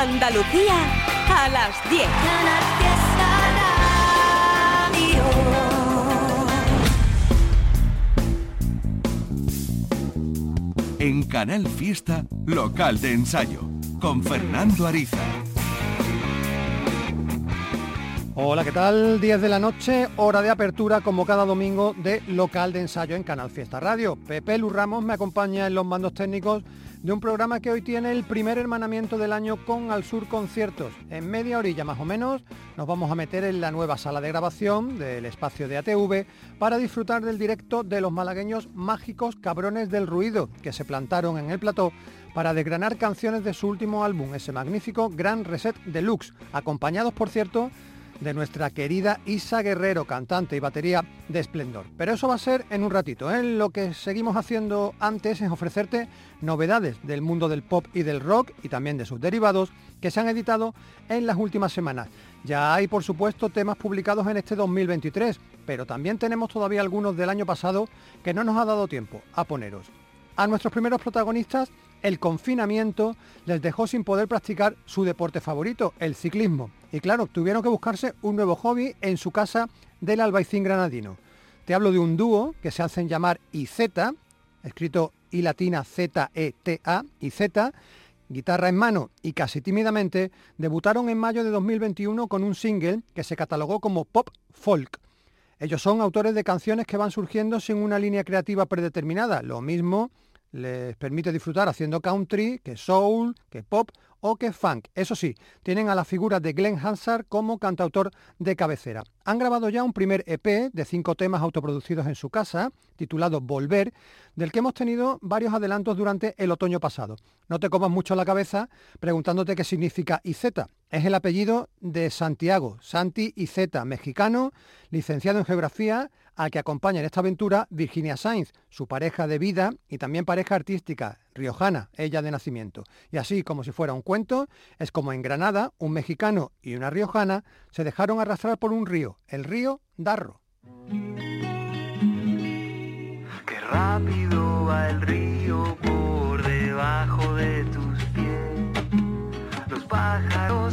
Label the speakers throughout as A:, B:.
A: Andalucía a las 10.
B: En Canal Fiesta, local de ensayo, con Fernando Ariza.
C: Hola, ¿qué tal? 10 de la noche, hora de apertura como cada domingo de local de ensayo en Canal Fiesta Radio. Pepe Lu Ramos me acompaña en los mandos técnicos de un programa que hoy tiene el primer hermanamiento del año con Al Sur Conciertos. En media orilla más o menos nos vamos a meter en la nueva sala de grabación del espacio de ATV para disfrutar del directo de los malagueños mágicos Cabrones del Ruido que se plantaron en el plató para desgranar canciones de su último álbum, ese magnífico Gran Reset Deluxe, acompañados por cierto de nuestra querida Isa Guerrero, cantante y batería de Esplendor. Pero eso va a ser en un ratito. ¿eh? Lo que seguimos haciendo antes es ofrecerte novedades del mundo del pop y del rock y también de sus derivados que se han editado en las últimas semanas. Ya hay, por supuesto, temas publicados en este 2023, pero también tenemos todavía algunos del año pasado que no nos ha dado tiempo a poneros. A nuestros primeros protagonistas el confinamiento les dejó sin poder practicar su deporte favorito, el ciclismo. Y claro, tuvieron que buscarse un nuevo hobby en su casa del Albaicín Granadino. Te hablo de un dúo que se hacen llamar IZ, escrito I latina Z-E-T-A, IZ, guitarra en mano y casi tímidamente, debutaron en mayo de 2021 con un single que se catalogó como pop folk. Ellos son autores de canciones que van surgiendo sin una línea creativa predeterminada, lo mismo les permite disfrutar haciendo country, que soul, que pop o que funk. Eso sí, tienen a la figura de Glenn Hansard como cantautor de cabecera. Han grabado ya un primer EP de cinco temas autoproducidos en su casa, titulado Volver, del que hemos tenido varios adelantos durante el otoño pasado. No te comas mucho la cabeza preguntándote qué significa IZ. Es el apellido de Santiago, Santi IZ, mexicano, licenciado en geografía, al que acompaña en esta aventura Virginia Sainz, su pareja de vida y también pareja artística, riojana, ella de nacimiento. Y así, como si fuera un cuento, es como en Granada, un mexicano y una riojana se dejaron arrastrar por un río, el río Darro.
D: Qué rápido va el río por debajo de tus pies. Los pájaros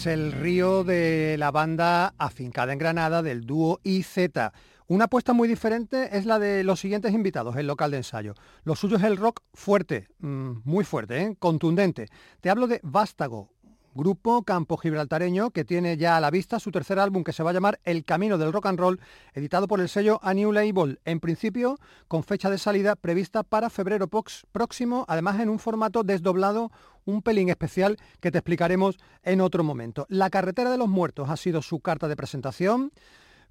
C: es el río de la banda afincada en Granada del dúo IZ. Una apuesta muy diferente es la de los siguientes invitados, el local de ensayo. Lo suyo es el rock fuerte, mm, muy fuerte, ¿eh? contundente. Te hablo de Vástago, grupo campo gibraltareño que tiene ya a la vista su tercer álbum que se va a llamar El Camino del Rock and Roll, editado por el sello A New Label, en principio con fecha de salida prevista para febrero próximo, además en un formato desdoblado, un pelín especial que te explicaremos en otro momento. La carretera de los muertos ha sido su carta de presentación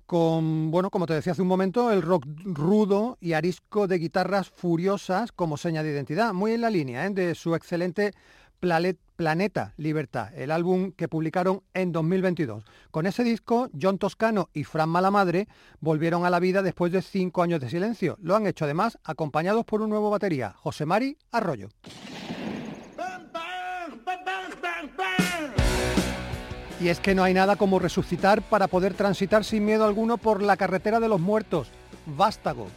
C: con, bueno, como te decía hace un momento, el rock rudo y arisco de guitarras furiosas como seña de identidad, muy en la línea ¿eh? de su excelente Planet- Planeta Libertad, el álbum que publicaron en 2022. Con ese disco, John Toscano y Fran Malamadre volvieron a la vida después de cinco años de silencio. Lo han hecho además acompañados por un nuevo batería, José Mari Arroyo. Y es que no hay nada como resucitar para poder transitar sin miedo alguno por la carretera de los muertos. Vástago.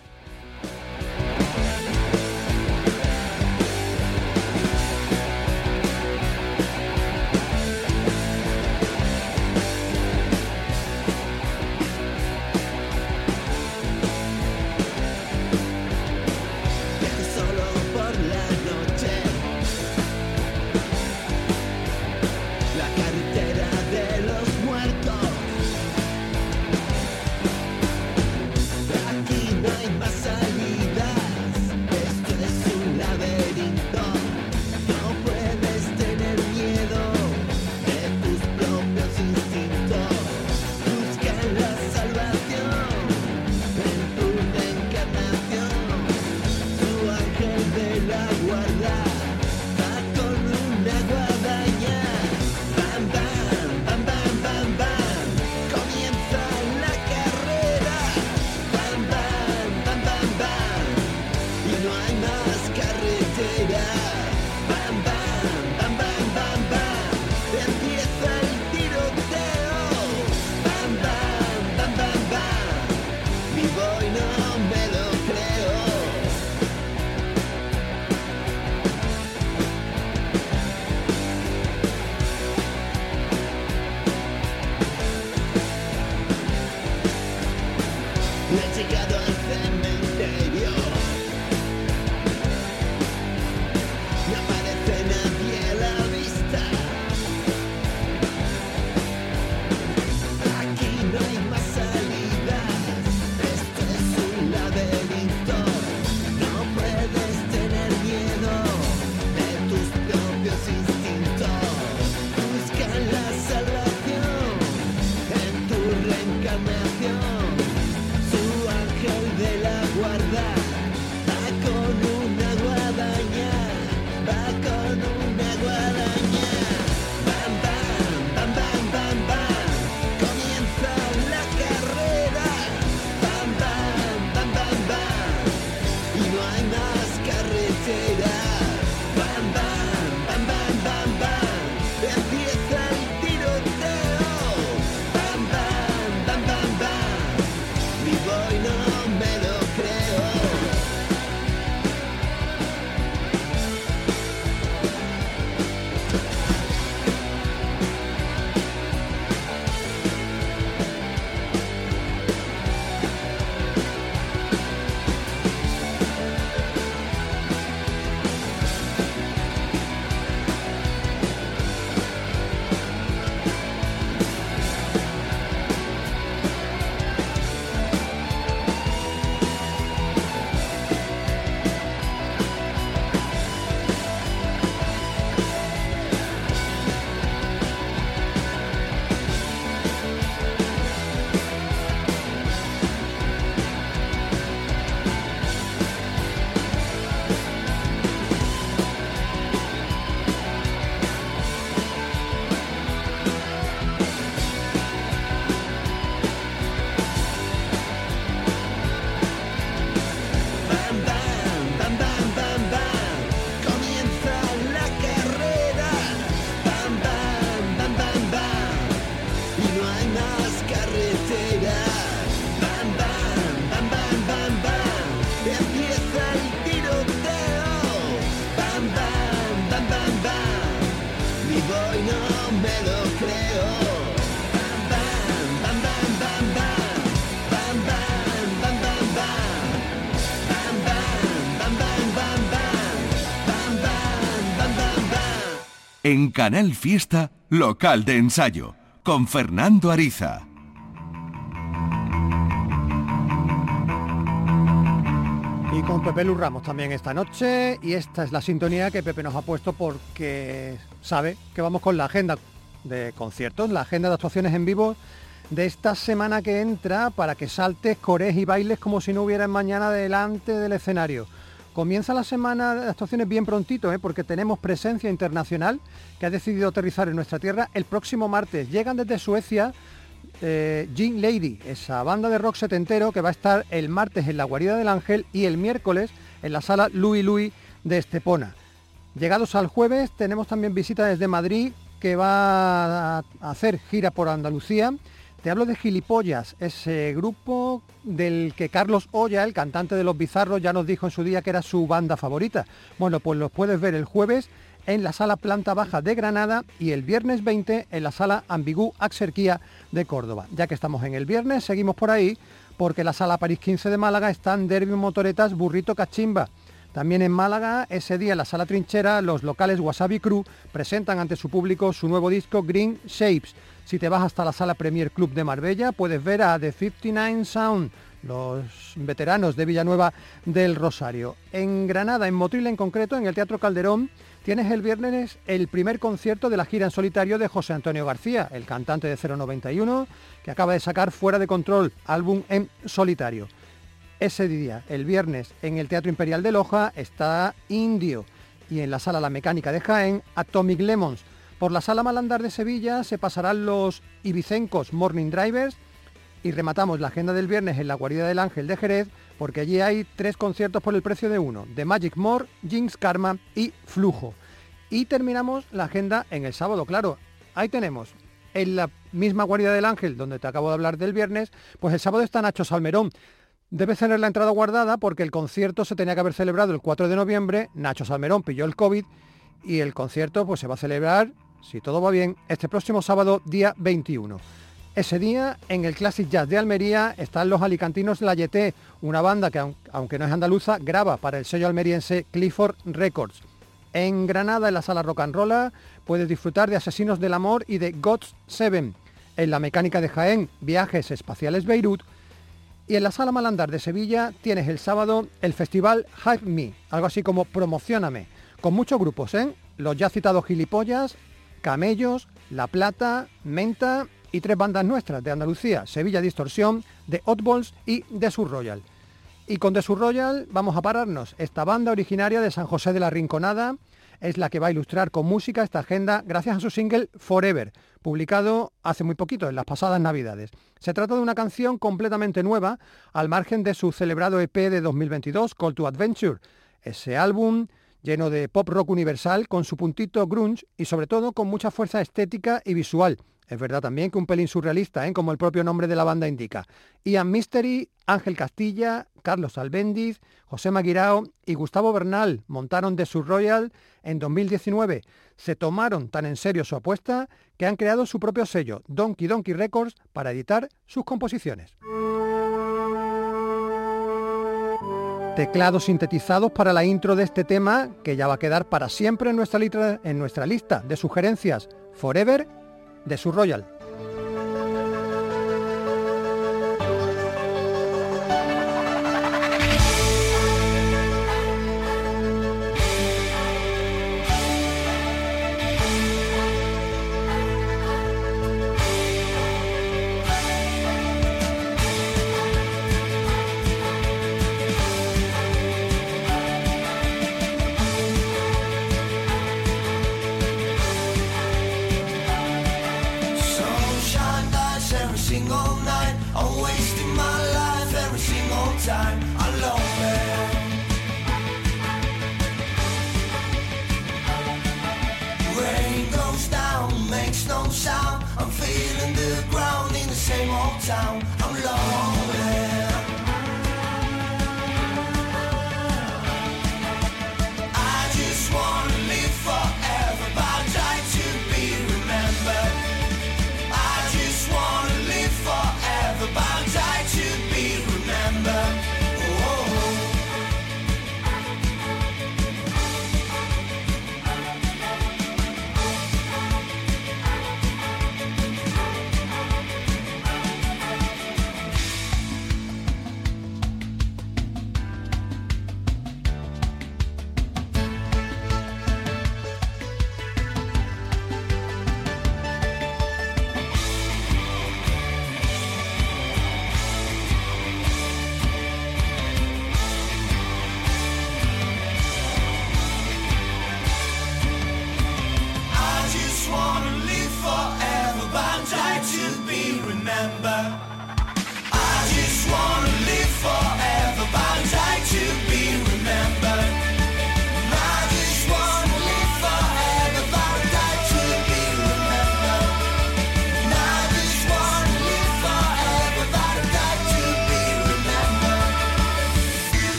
E: He llegado
B: Canal Fiesta, local de ensayo, con Fernando Ariza.
C: Y con Pepe Luz Ramos también esta noche. Y esta es la sintonía que Pepe nos ha puesto porque sabe que vamos con la agenda de conciertos, la agenda de actuaciones en vivo de esta semana que entra para que saltes, cores y bailes como si no hubiera mañana delante del escenario. Comienza la semana de actuaciones bien prontito, ¿eh? porque tenemos presencia internacional que ha decidido aterrizar en nuestra tierra el próximo martes. Llegan desde Suecia eh, Jean Lady, esa banda de rock setentero que va a estar el martes en la Guarida del Ángel y el miércoles en la sala Louis Louis de Estepona. Llegados al jueves tenemos también visita desde Madrid que va a hacer gira por Andalucía. Te hablo de Gilipollas, ese grupo del que Carlos Olla, el cantante de Los Bizarros, ya nos dijo en su día que era su banda favorita. Bueno, pues los puedes ver el jueves en la sala planta baja de Granada y el viernes 20 en la sala Ambigú Axerquía de Córdoba. Ya que estamos en el viernes, seguimos por ahí porque la sala París 15 de Málaga están Derby Motoretas Burrito Cachimba. También en Málaga, ese día en la sala Trinchera, los locales Wasabi Crew presentan ante su público su nuevo disco Green Shapes. Si te vas hasta la sala Premier Club de Marbella, puedes ver a The 59 Sound, los veteranos de Villanueva del Rosario. En Granada, en Motril en concreto, en el Teatro Calderón, tienes el viernes el primer concierto de la gira en solitario de José Antonio García, el cantante de 091, que acaba de sacar Fuera de Control, álbum en solitario. Ese día, el viernes, en el Teatro Imperial de Loja, está Indio y en la Sala La Mecánica de Jaén, Atomic Lemons. Por la Sala Malandar de Sevilla se pasarán los Ibicencos Morning Drivers y rematamos la agenda del viernes en la Guarida del Ángel de Jerez porque allí hay tres conciertos por el precio de uno, de Magic More, Jinx Karma y Flujo. Y terminamos la agenda en el sábado, claro, ahí tenemos en la misma Guarida del Ángel, donde te acabo de hablar del viernes, pues el sábado está Nacho Salmerón. Debes tener la entrada guardada porque el concierto se tenía que haber celebrado el 4 de noviembre, Nacho Salmerón pilló el COVID y el concierto pues se va a celebrar, si todo va bien, este próximo sábado, día 21. Ese día, en el Classic Jazz de Almería, están los alicantinos La Yeté, una banda que, aun- aunque no es andaluza, graba para el sello almeriense Clifford Records. En Granada, en la sala Rock and Rolla, puedes disfrutar de Asesinos del Amor y de God's Seven. En la mecánica de Jaén, Viajes Espaciales Beirut. Y en la sala Malandar de Sevilla tienes el sábado el festival Hype Me, algo así como Promocioname, con muchos grupos, ¿eh? Los ya citados Gilipollas, Camellos, La Plata, Menta y tres bandas nuestras de Andalucía, Sevilla Distorsión, The Oddballs y The Sur Royal. Y con The Sur Royal vamos a pararnos. Esta banda originaria de San José de la Rinconada es la que va a ilustrar con música esta agenda gracias a su single Forever, publicado hace muy poquito, en las pasadas navidades. Se trata de una canción completamente nueva, al margen de su celebrado EP de 2022, Call to Adventure. Ese álbum lleno de pop rock universal, con su puntito grunge y sobre todo con mucha fuerza estética y visual. Es verdad también que un pelín surrealista, ¿eh? como el propio nombre de la banda indica. Ian Mystery, Ángel Castilla, Carlos Albéndiz, José Maguirao y Gustavo Bernal montaron The Sur Royal en 2019. Se tomaron tan en serio su apuesta que han creado su propio sello, Donkey Donkey Records, para editar sus composiciones. Teclados sintetizados para la intro de este tema que ya va a quedar para siempre en nuestra lista de sugerencias Forever de su Royal.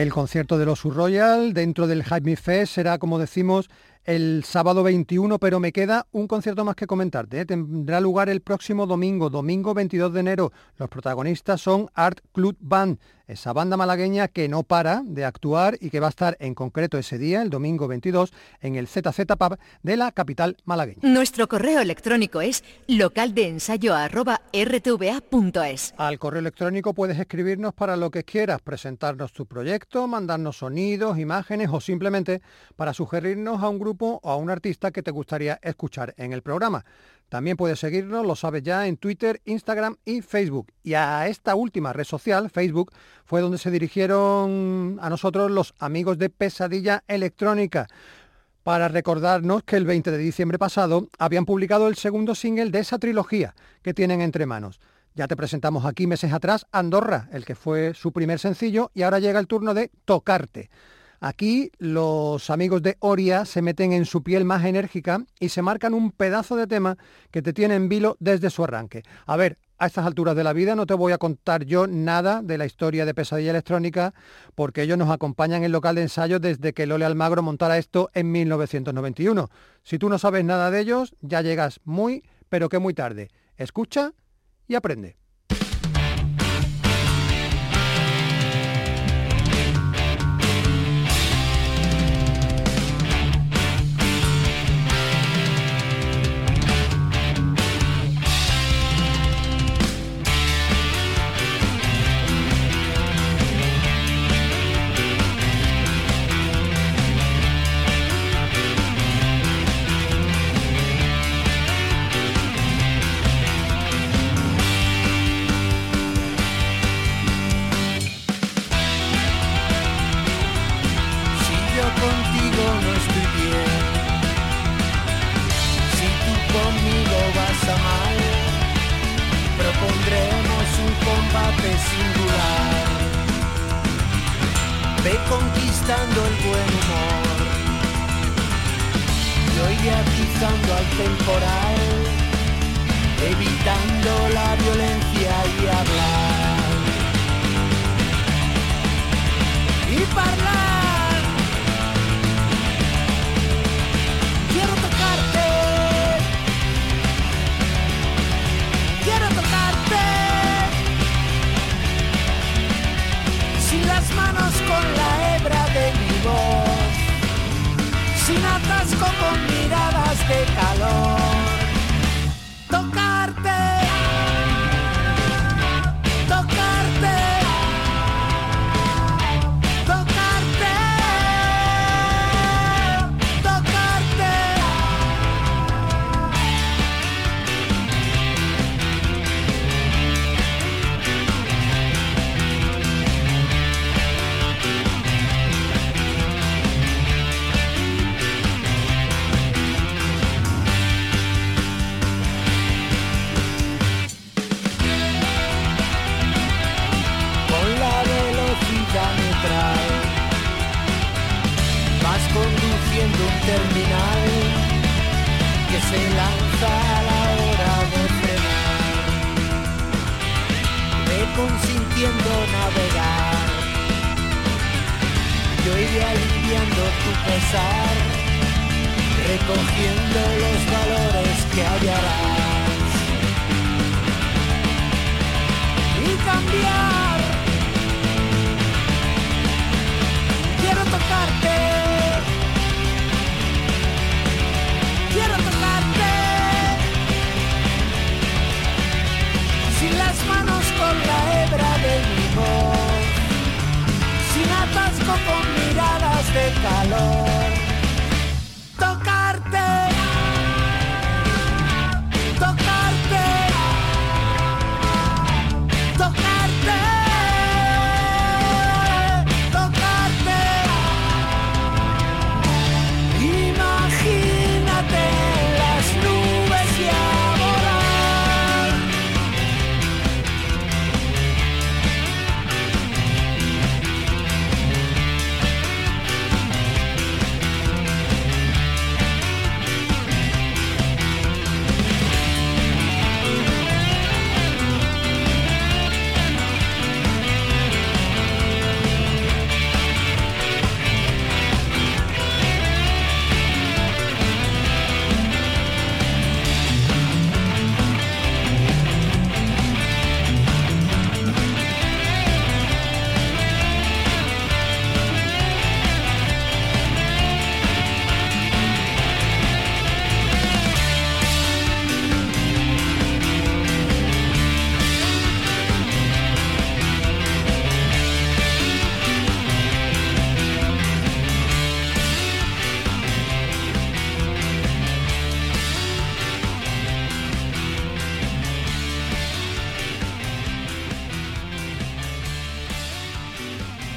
C: El concierto de los Royal dentro del Hype Me Fest será, como decimos, el sábado 21, pero me queda un concierto más que comentarte. ¿eh? Tendrá lugar el próximo domingo, domingo 22 de enero. Los protagonistas son Art Club Band, esa banda malagueña que no para de actuar y que va a estar en concreto ese día, el domingo 22, en el ZZ Pub de la capital malagueña.
A: Nuestro correo electrónico es localdeensayo@rtva.es.
C: Al correo electrónico puedes escribirnos para lo que quieras, presentarnos tu proyecto, mandarnos sonidos, imágenes o simplemente para sugerirnos a un grupo o a un artista que te gustaría escuchar en el programa. También puedes seguirnos, lo sabes ya, en Twitter, Instagram y Facebook. Y a esta última red social, Facebook, fue donde se dirigieron a nosotros los amigos de Pesadilla Electrónica para recordarnos que el 20 de diciembre pasado habían publicado el segundo single de esa trilogía que tienen entre manos. Ya te presentamos aquí meses atrás Andorra, el que fue su primer sencillo, y ahora llega el turno de Tocarte. Aquí los amigos de Oria se meten en su piel más enérgica y se marcan un pedazo de tema que te tiene en vilo desde su arranque. A ver, a estas alturas de la vida no te voy a contar yo nada de la historia de Pesadilla Electrónica porque ellos nos acompañan en el local de ensayo desde que Lole Almagro montara esto en 1991. Si tú no sabes nada de ellos, ya llegas muy, pero que muy tarde. Escucha y aprende.
F: Singular. Ve conquistando el buen humor, yo iré atizando al temporal, evitando la violencia y hablar. Y hablar. Con la hebra de mi voz. Sin atasco con miradas de calor. Recogiendo los valores que hallarás. Y cambiar. Quiero tocarte. Quiero tocarte. Sin las manos con la hebra de mi voz. Sin atasco con miradas de calor.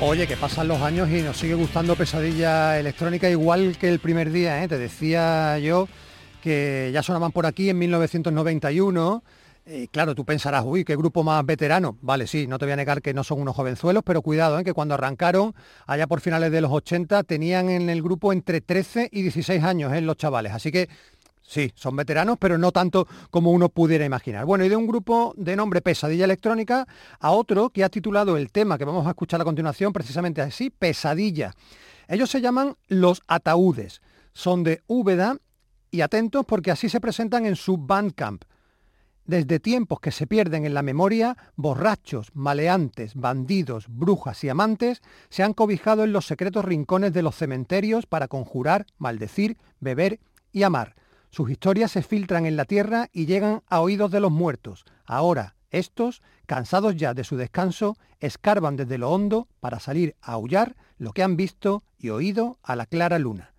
C: Oye, que pasan los años y nos sigue gustando pesadilla electrónica igual que el primer día, ¿eh? Te decía yo que ya sonaban por aquí en 1991. Eh, claro, tú pensarás, uy, qué grupo más veterano. Vale, sí, no te voy a negar que no son unos jovenzuelos, pero cuidado, ¿eh? que cuando arrancaron, allá por finales de los 80, tenían en el grupo entre 13 y 16 años, ¿eh? los chavales. Así que Sí, son veteranos, pero no tanto como uno pudiera imaginar. Bueno, y de un grupo de nombre Pesadilla Electrónica a otro que ha titulado el tema que vamos a escuchar a continuación precisamente así, Pesadilla. Ellos se llaman Los Ataúdes. Son de Úbeda y atentos porque así se presentan en su Bandcamp. Desde tiempos que se pierden en la memoria, borrachos, maleantes, bandidos, brujas y amantes se han cobijado en los secretos rincones de los cementerios para conjurar, maldecir, beber y amar. Sus historias se filtran en la tierra y llegan a oídos de los muertos. Ahora, estos, cansados ya de su descanso, escarban desde lo hondo para salir a aullar lo que han visto y oído a la clara luna.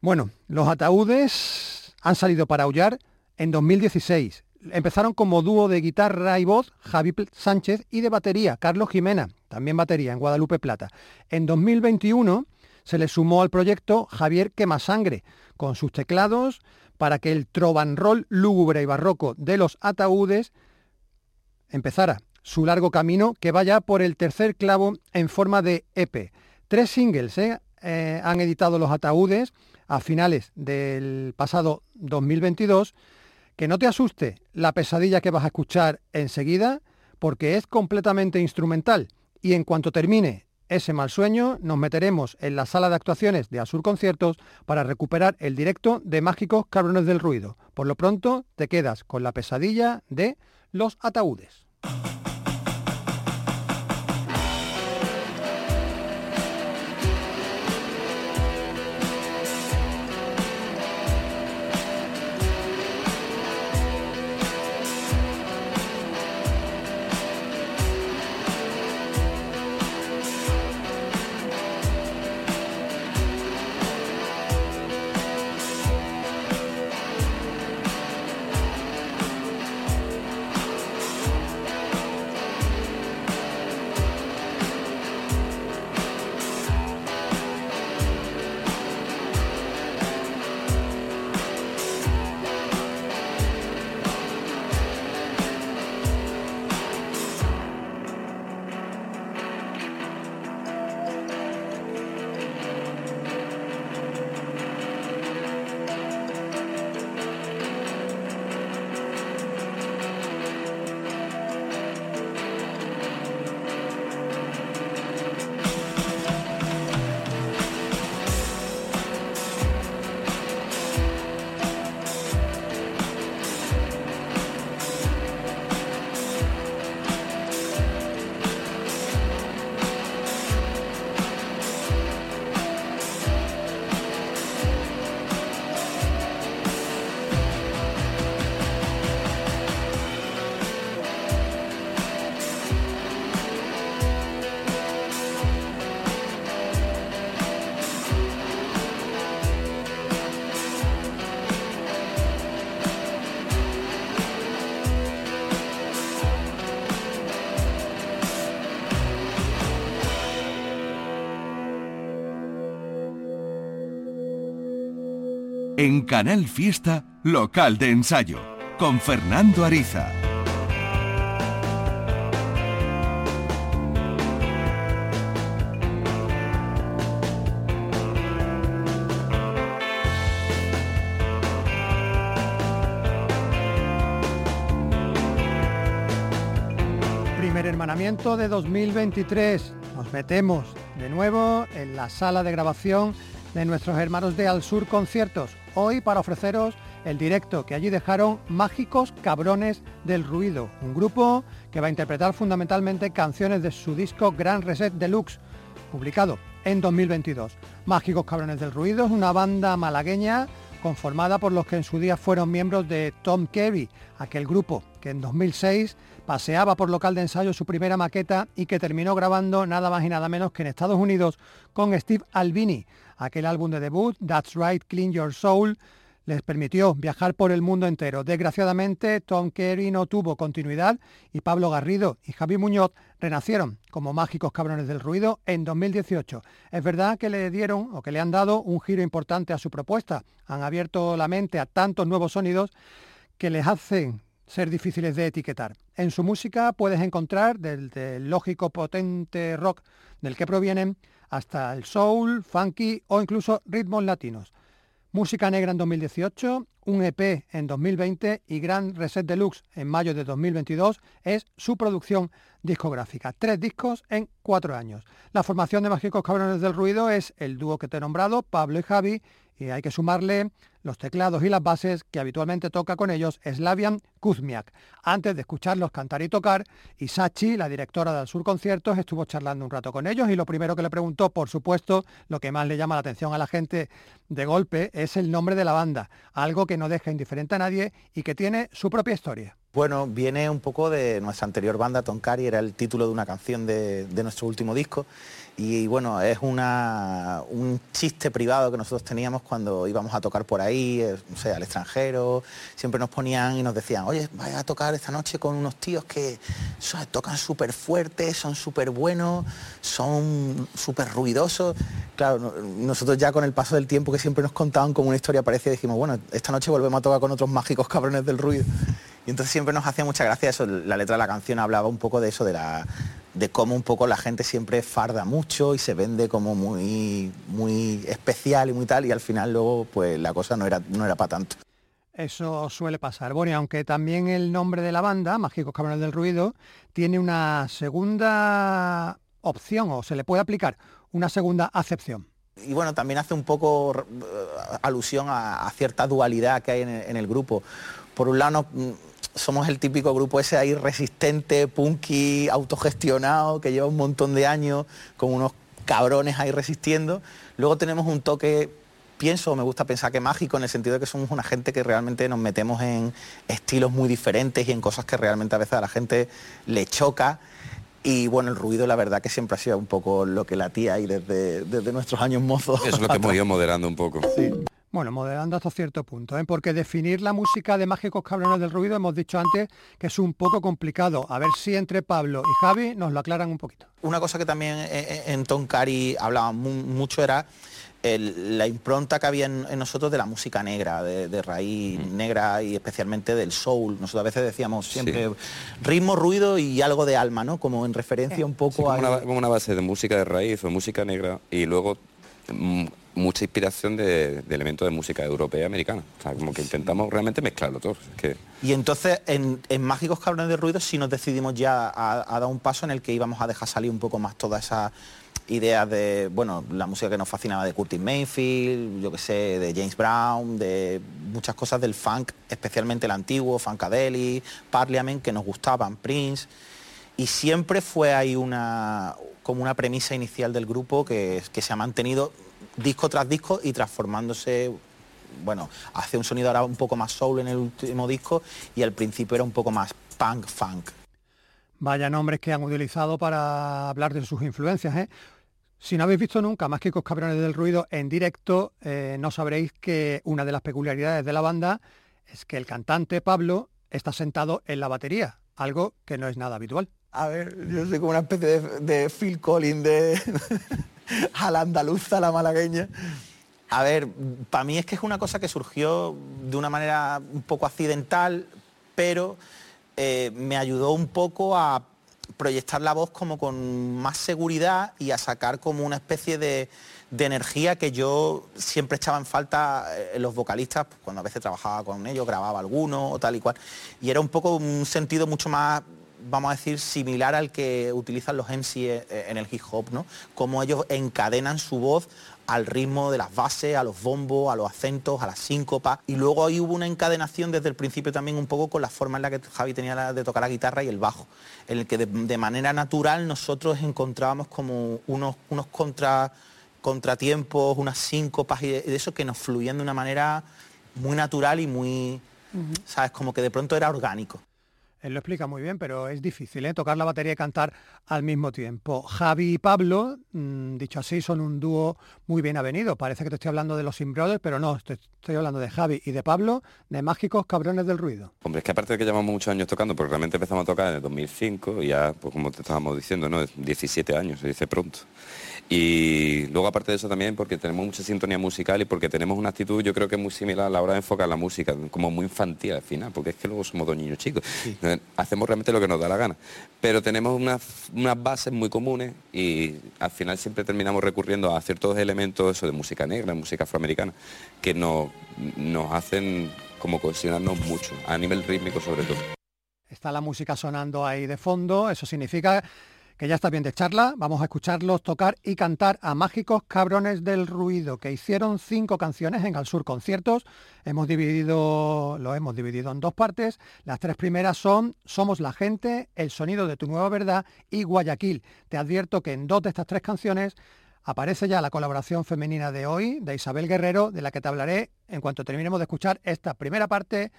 C: Bueno, los ataúdes han salido para aullar en 2016. Empezaron como dúo de guitarra y voz Javi Sánchez y de batería Carlos Jimena, también batería en Guadalupe Plata. En 2021 se le sumó al proyecto Javier Quemasangre con sus teclados para que el trovanrol lúgubre y barroco de los ataúdes empezara su largo camino que vaya por el tercer clavo en forma de EP. Tres singles ¿eh? Eh, han editado los ataúdes a finales del pasado 2022. Que no te asuste la pesadilla que vas a escuchar enseguida, porque es completamente instrumental. Y en cuanto termine ese mal sueño, nos meteremos en la sala de actuaciones de Asur Conciertos para recuperar el directo de Mágicos Cabrones del Ruido. Por lo pronto, te quedas con la pesadilla de los ataúdes.
B: En Canal Fiesta, local de ensayo, con Fernando Ariza.
C: Primer hermanamiento de 2023. Nos metemos de nuevo en la sala de grabación de nuestros hermanos de Al Sur Conciertos. Hoy para ofreceros el directo que allí dejaron Mágicos Cabrones del Ruido, un grupo que va a interpretar fundamentalmente canciones de su disco Gran Reset Deluxe, publicado en 2022. Mágicos Cabrones del Ruido es una banda malagueña conformada por los que en su día fueron miembros de Tom Carey, aquel grupo que en 2006 paseaba por local de ensayo su primera maqueta y que terminó grabando nada más y nada menos que en Estados Unidos con Steve Albini, aquel álbum de debut, That's Right, Clean Your Soul, les permitió viajar por el mundo entero. Desgraciadamente, Tom Carey no tuvo continuidad y Pablo Garrido y Javi Muñoz renacieron como mágicos cabrones del ruido en 2018. Es verdad que le dieron o que le han dado un giro importante a su propuesta. Han abierto la mente a tantos nuevos sonidos que les hacen ser difíciles de etiquetar. En su música puedes encontrar desde el lógico potente rock del que provienen hasta el soul, funky o incluso ritmos latinos. Música Negra en 2018, un EP en 2020 y Gran Reset Deluxe en mayo de 2022 es su producción discográfica. Tres discos en cuatro años. La formación de Mágicos Cabrones del Ruido es el dúo que te he nombrado, Pablo y Javi, y hay que sumarle los teclados y las bases que habitualmente toca con ellos Slavian Kuzmiak. Antes de escucharlos cantar y tocar, Isachi, la directora del Sur Conciertos, estuvo charlando un rato con ellos y lo primero que le preguntó, por supuesto, lo que más le llama la atención a la gente de golpe, es el nombre de la banda, algo que no deja indiferente a nadie y que tiene su propia historia.
G: Bueno, viene un poco de nuestra anterior banda, Tonkari, era el título de una canción de, de nuestro último disco. Y bueno, es una, un chiste privado que nosotros teníamos cuando íbamos a tocar por ahí, eh, no sé, al extranjero. Siempre nos ponían y nos decían, oye, vaya a tocar esta noche con unos tíos que tocan súper fuerte, son súper buenos, son súper ruidosos. Claro, no- nosotros ya con el paso del tiempo que siempre nos contaban como una historia parecida, dijimos, bueno, esta noche volvemos a tocar con otros mágicos cabrones del ruido. Y entonces siempre nos hacía mucha gracia eso, la letra de la canción hablaba un poco de eso, de, la, de cómo un poco la gente siempre farda mucho y se vende como muy, muy especial y muy tal, y al final luego pues la cosa no era, no era para tanto.
C: Eso suele pasar. Bueno, y aunque también el nombre de la banda, Mágicos Cabrones del Ruido, tiene una segunda opción o se le puede aplicar una segunda acepción.
G: Y bueno, también hace un poco eh, alusión a, a cierta dualidad que hay en el, en el grupo. Por un lado, no- somos el típico grupo ese ahí resistente, punky, autogestionado, que lleva un montón de años, con unos cabrones ahí resistiendo. Luego tenemos un toque, pienso, me gusta pensar que mágico, en el sentido de que somos una gente que realmente nos metemos en estilos muy diferentes y en cosas que realmente a veces a la gente le choca. Y bueno, el ruido la verdad que siempre ha sido un poco lo que latía ahí desde, desde nuestros años mozos.
H: Es lo que hemos ido moderando un poco.
C: Bueno, moderando hasta cierto punto, ¿eh? porque definir la música de Mágicos Cabrones del Ruido hemos dicho antes que es un poco complicado. A ver si entre Pablo y Javi nos lo aclaran un poquito.
G: Una cosa que también eh, eh, en Tonkari hablaba mu- mucho era el- la impronta que había en, en nosotros de la música negra, de, de raíz negra y especialmente del soul.Nosotros a veces decíamos siempre ritmo, ruido y algo de alma, ¿no? Como en referencia un
H: Sí,
G: poco
H: como,
G: a...
H: una, como una base de música de raíz o música negra y luego mm, mucha inspiración de, elementos de música europea y americana. O sea, como que intentamos realmente mezclarlo todo.
G: Y entonces en, Mágicos Cabrones de Ruido sí nos decidimos ya a, dar un paso en el que íbamos a dejar salir un poco más toda esa ideas de, bueno, la música que nos fascinaba de Curtis Mayfield, yo que sé, de James Brown, de muchas cosas del funk, especialmente el antiguo, Funkadelic, Parliament, que nos gustaban, Prince. Y siempre fue ahí una, como una premisa inicial del grupo que se ha mantenido disco tras disco y transformándose, bueno, hace un sonido ahora un poco más soul en el último disco y al principio era un poco más punk funk.
C: Vaya nombres que han utilizado para hablar de sus influencias. ¿eh? Si no habéis visto nunca Mágicos Cabrones del Ruido en directo, eh, no sabréis que una de las peculiaridades de la banda es que el cantante Pablo está sentado en la batería, algo que no es nada habitual.
G: A ver, yo soy como una especie de, de Phil Collins de a la andaluza, la malagueña. A ver, para mí es que es una cosa que surgió de una manera un poco accidental, pero eh, me ayudó un poco a proyectar la voz como con más seguridad y a sacar como una especie de, de energía que yo siempre echaba en falta eh, en los vocalistas, pues, cuando a veces trabajaba con ellos, grababa alguno o tal y cual. Y era un poco un sentido mucho más vamos a decir, similar al que utilizan los MC eh, en el hip hop, ¿no? Como ellos encadenan su voz al ritmo de las bases, a los bombos, a los acentos, a las síncopas. Y luego ahí hubo una encadenación desde el principio también un poco con la forma en la que Javi tenía de tocar la guitarra y el bajo, en el que de, de manera natural nosotros encontrábamos como unos, unos contra, contratiempos, unas síncopas y de, y de eso que nos fluían de una manera muy natural y muy, ¿sabes? Como que de pronto era orgánico.
C: Él lo explica muy bien, pero es difícil, ¿eh? Tocar la batería y cantar al mismo tiempo. Javi y Pablo, mm, dicho así, son un dúo muy bien avenido. Parece que te estoy hablando de los Sin Brothers, pero no, estoy hablando de Javi y de Pablo, de Mágicos Cabrones del Ruido.
H: Hombre, es que aparte de que llevamos muchos años tocando, porque realmente empezamos a tocar en el 2005 y ya, pues como te estábamos diciendo, ¿no? 17 años, se dice pronto. Y luego aparte de eso también porque tenemos mucha sintonía musical y porque tenemos una actitud yo creo que muy similar a la hora de enfocar la música, como muy infantil al final, porque es que luego somos dos niños chicos. Entonces, Hacemos realmente lo que nos da la gana. Pero tenemos unas, unas bases muy comunes y al final siempre terminamos recurriendo a ciertos elementos eso de música negra, música afroamericana, que nos, nos hacen como cohesionarnos mucho, a nivel rítmico sobre todo.
C: Está la música sonando ahí de fondo, eso significa que ya está bien de charla. Vamos a escucharlos tocar y cantar a Mágicos Cabrones del Ruido, que hicieron cinco canciones en Al Sur Conciertos. Hemos dividido, lo hemos dividido en dos partes. Las tres primeras son Somos la gente, El sonido de tu nueva verdad y Guayaquil. Te advierto que en dos de estas tres canciones aparece ya la colaboración femenina de hoy, de Isabel Guerrero, de la que te hablaré en cuanto terminemos de escuchar esta primera parte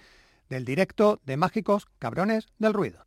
C: del directo de Mágicos Cabrones del Ruido.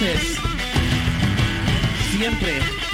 I: Veces, siempre.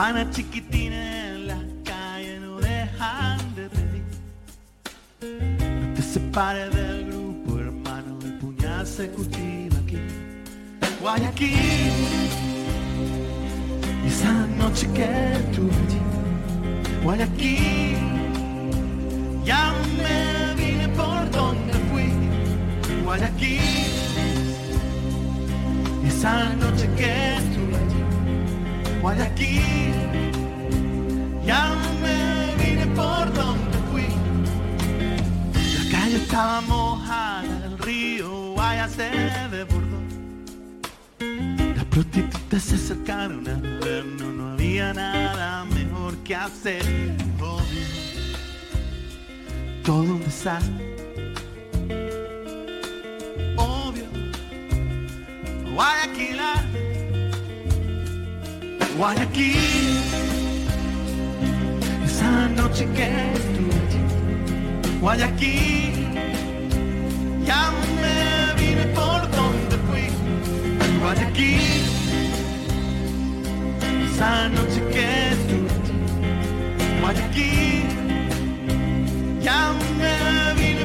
I: Campana chiquitina en la calle no dejan de pedir. No te separes del grupo, hermano, el puñal se cultiva aquí. Guayaquil, y esa noche que tuve allí. Guayaquil. se desbordó. Las prostitutas se acercaron al verno, no había nada mejor que hacer. Todo un desastre. Obvio, Guayaquil, ah. Guayaquil, esa noche que estuve allí, Guayaquil, llámame. Guayaquil. Esa noche que estuve, Guayaquil. Ya me vine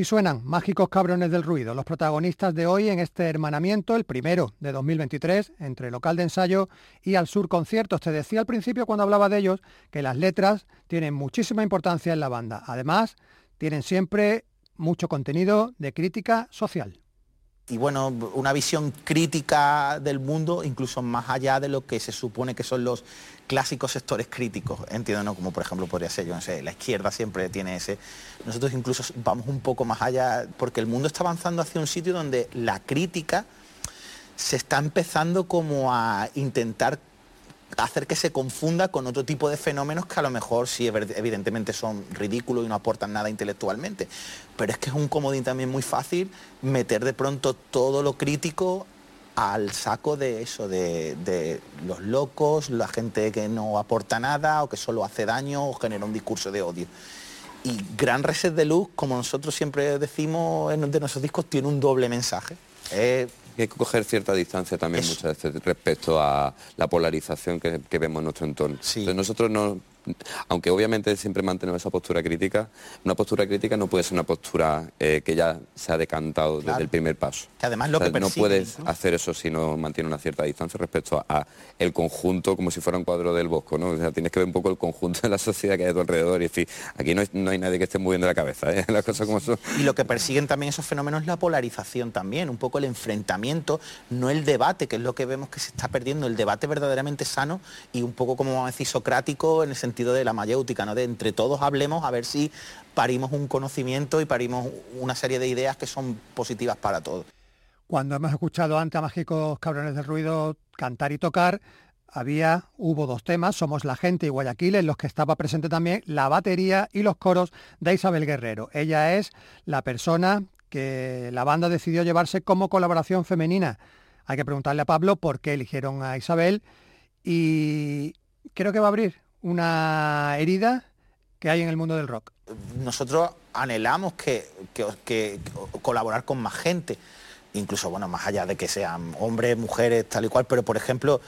C: Así suenan Mágicos Cabrones del Ruido, los protagonistas de hoy en este hermanamiento, el primero de 2023, entre local de ensayo y al sur conciertos. Te decía al principio cuando hablaba de ellos que las letras tienen muchísima importancia en la banda. Además, tienen siempre mucho contenido de crítica social.
G: y bueno, una visión crítica del mundo, incluso más allá de lo que se supone que son los clásicos sectores críticos, entiendo, ¿no? Como por ejemplo podría ser, yo no sé, la izquierda siempre tiene ese. Nosotros incluso vamos un poco más allá, porque el mundo está avanzando hacia un sitio donde la crítica se está empezando como a intentar hacer que se confunda con otro tipo de fenómenos que a lo mejor sí ev- evidentemente son ridículos y no aportan nada intelectualmente. Pero es que es un comodín también muy fácil meter de pronto todo lo crítico al saco de eso, de, de los locos, la gente que no aporta nada o que solo hace daño o genera un discurso de odio. Y Gran Reset de Luz, como nosotros siempre decimos en de nuestros discos, tiene un doble mensaje. Eh,
H: Hay que coger cierta distancia también muchas veces respecto a la polarización que, que vemos en nuestro entorno. Entonces nosotros no, aunque obviamente siempre mantenemos esa postura crítica, una postura crítica no puede ser una postura eh, que ya se ha decantado desde el primer paso.
G: Que además lo
H: O sea,
G: que
H: no puedes
G: ¿no?
H: hacer eso si no mantiene una cierta distancia respecto a, a el conjunto como si fuera un cuadro del bosco, ¿no? O sea, tienes que ver un poco el conjunto de la sociedad que hay a tu alrededor y decir, aquí no hay, no hay nadie que esté moviendo la cabeza, ¿eh? las cosas como son.
G: Y lo que persiguen también esos fenómenos es la polarización también, un poco el enfrentamiento, no el debate, que es lo que vemos que se está perdiendo, el debate verdaderamente sano y un poco como vamos a decir socrático en el sentido de la mayéutica, ¿no? De entre todos hablemos a ver si parimos un conocimiento y parimos una serie de ideas que son positivas para todos.
C: Cuando hemos escuchado antes a Mágicos Cabrones del Ruido cantar y tocar, había, hubo dos temas, Somos la gente y Guayaquil, en los que estaba presente también la batería y los coros de Isabel Guerrero. Ella es la persona que la banda decidió llevarse como colaboración femenina. Hay que preguntarle a Pablo por qué eligieron a Isabel y creo que va a abrir una herida que hay en el mundo del rock.
G: nosotros anhelamos que, que- colaborar con más gente, incluso bueno, más allá de que sean hombres, mujeres, tal y cual, pero por ejemplo,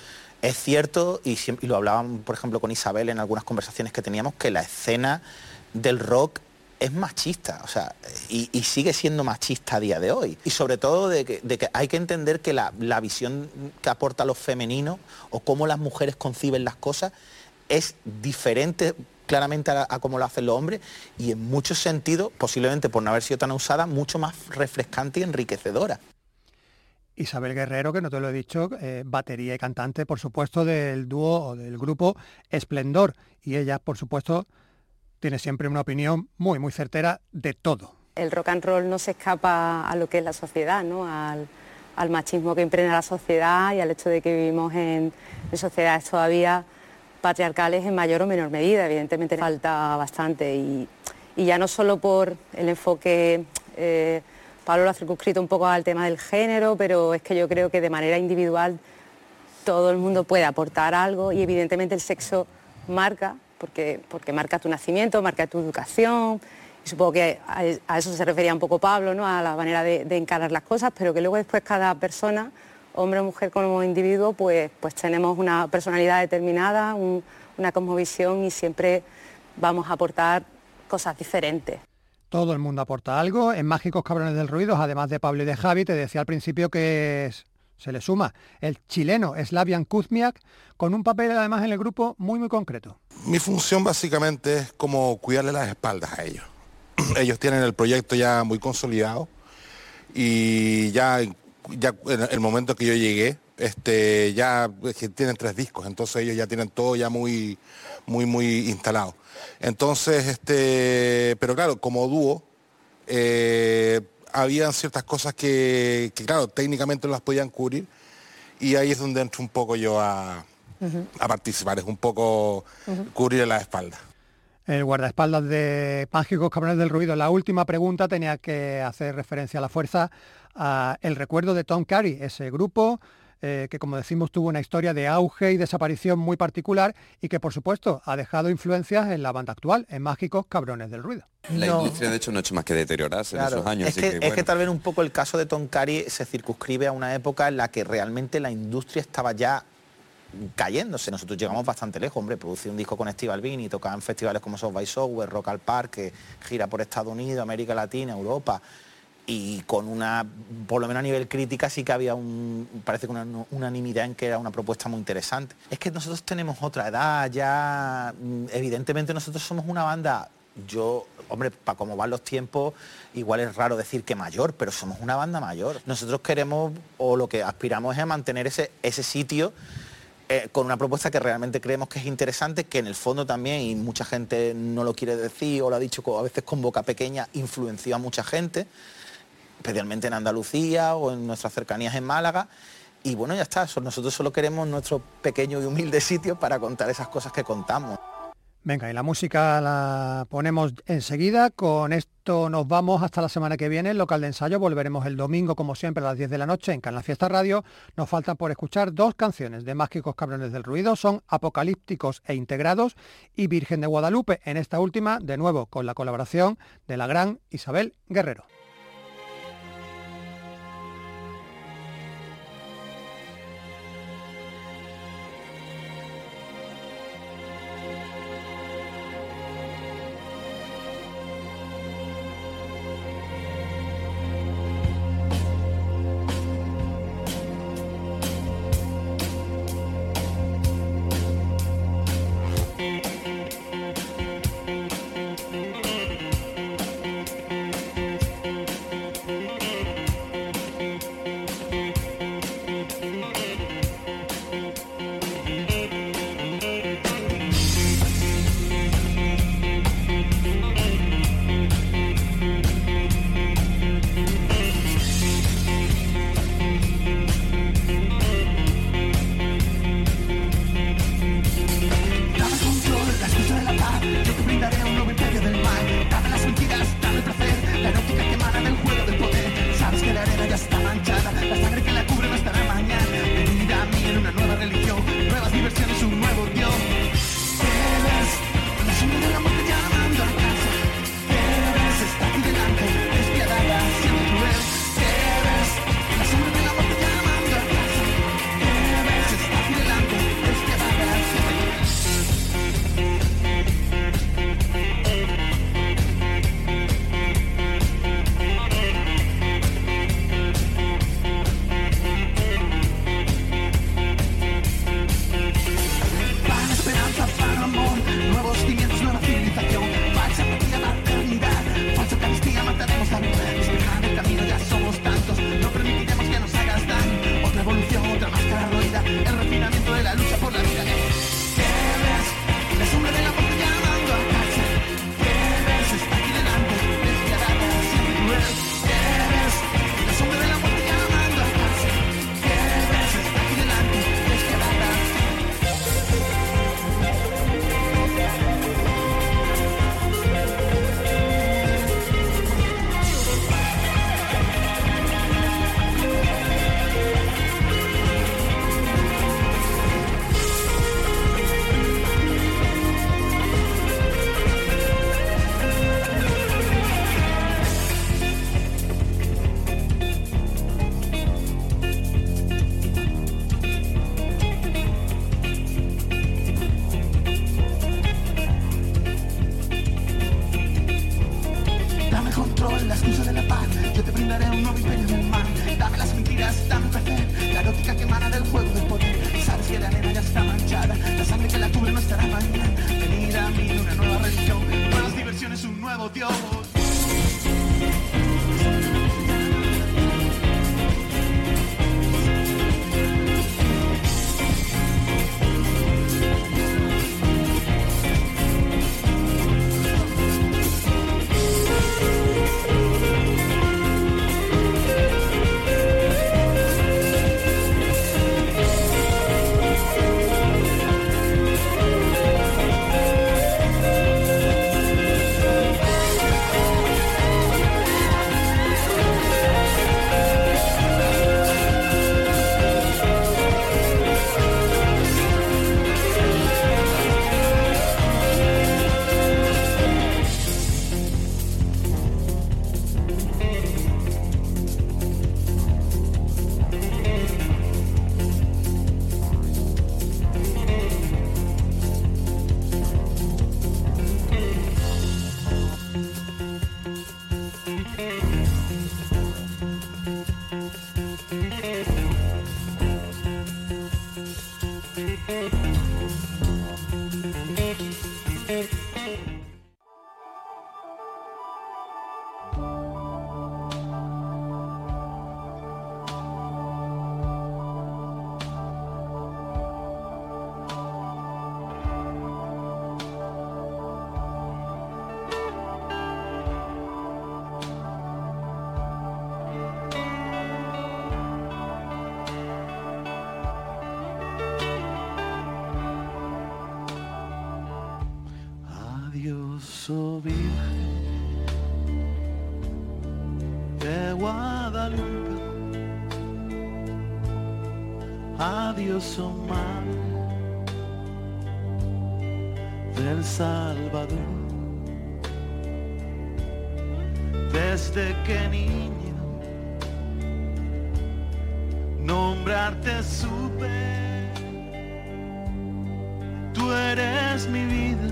G: es cierto, y, lo hablábamos por ejemplo con Isabel en algunas conversaciones que teníamos, que la escena del rock es machista, o sea, y, sigue siendo machista a día de hoy. Y sobre todo de que, de que hay que entender que la, la visión que aporta lo femenino o cómo las mujeres conciben las cosas es diferente claramente a, a cómo lo hacen los hombres y en muchos sentidos, posiblemente por no haber sido tan usada, mucho más refrescante y enriquecedora.
C: Isabel Guerrero, que no te lo he dicho, eh, batería y cantante, por supuesto, del dúo o del grupo Esplendor. Y ella, por supuesto, tiene siempre una opinión muy, muy certera de todo.
J: el rock and roll no se escapa a lo que es la sociedad, ¿no? al, al machismo que impregna la sociedad y al hecho de que vivimos en, en sociedades todavía patriarcales en mayor o menor medida. Evidentemente falta bastante y, y ya no solo por el enfoque, eh, Pablo lo ha circunscrito un poco al tema del género, pero es que yo creo que de manera individual todo el mundo puede aportar algo y evidentemente el sexo marca, porque, porque marca tu nacimiento, marca tu educación, y supongo que a, eso se refería un poco Pablo, ¿no? a la manera de, de encarar las cosas, pero que luego después cada persona, hombre o mujer como individuo, pues, pues tenemos una personalidad determinada, un- una cosmovisión y siempre vamos a aportar cosas diferentes.
C: Todo el mundo aporta algo. En Mágicos Cabrones del Ruido, además de Pablo y de Javi, te decía al principio que es- se le suma el chileno Slavian Kuzmiak, con un papel además en el grupo muy, muy concreto.
K: Mi función básicamente es como cuidarle las espaldas a ellos. ellos tienen el proyecto ya muy consolidado y ya, ya en el momento que yo llegué, este, ya que tienen tres discos, entonces ellos ya tienen todo ya muy, muy, muy instalado. Entonces, este, pero claro, como dúo, eh, habían ciertas cosas que, que, claro, técnicamente no las podían cubrir y ahí es donde entro un poco yo a, a participar, es un poco cubrir la espalda.
C: El guardaespaldas de Mágicos Cabrones del Ruido. La última pregunta tenía que hacer referencia a la fuerza, a el recuerdo de Tom Carey, ese grupo eh, que, como decimos, tuvo una historia de auge y desaparición muy particular y que, por supuesto, ha dejado influencias en la banda actual, en Mágicos Cabrones del Ruido.
H: La
G: No.
H: industria de hecho no ha hecho más que deteriorarse en esos años.
G: es,
H: así
G: que,
H: que,
G: es que
H: bueno.
G: tal vez un poco el caso de Tom Carey se circunscribe a una época en la que realmente la industria estaba ya cayéndose. Nosotros llegamos bastante lejos, hombre, producir un disco con Steve Albini, tocar en festivales como South by Southwest, Rock al Parque, gira por Estados Unidos, América Latina, Europa, y con una, por lo menos a nivel crítica sí que había un, parece que una unanimidad en que era una propuesta muy interesante. Es que nosotros tenemos otra edad, ya, mm, evidentemente nosotros somos una banda, yo, hombre, para cómo van los tiempos, igual es raro decir que mayor, pero somos una banda mayor. Nosotros queremos, o lo que aspiramos es a mantener ese, ese sitio eh, con una propuesta que realmente creemos que es interesante, que en el fondo también, y mucha gente no lo quiere decir o lo ha dicho a veces con boca pequeña, influenció a mucha gente, especialmente en Andalucía o en nuestras cercanías en Málaga. Y bueno, ya está, so- nosotros solo queremos nuestro pequeño y humilde sitio para contar esas cosas que contamos.
C: Venga, y la música la ponemos enseguida. Con esto nos vamos hasta la semana que viene. Local de ensayo volveremos el domingo, como siempre, a las 10 de la noche en Canal Fiesta Radio. Nos faltan por escuchar dos canciones de Mágicos Cabrones del Ruido. Son Apocalípticos e Integrados y Virgen de Guadalupe. En esta última, de nuevo, con la colaboración de la gran Isabel Guerrero.
I: Dios amado del Salvador. Desde que niño, nombrarte supe, tú eres mi vida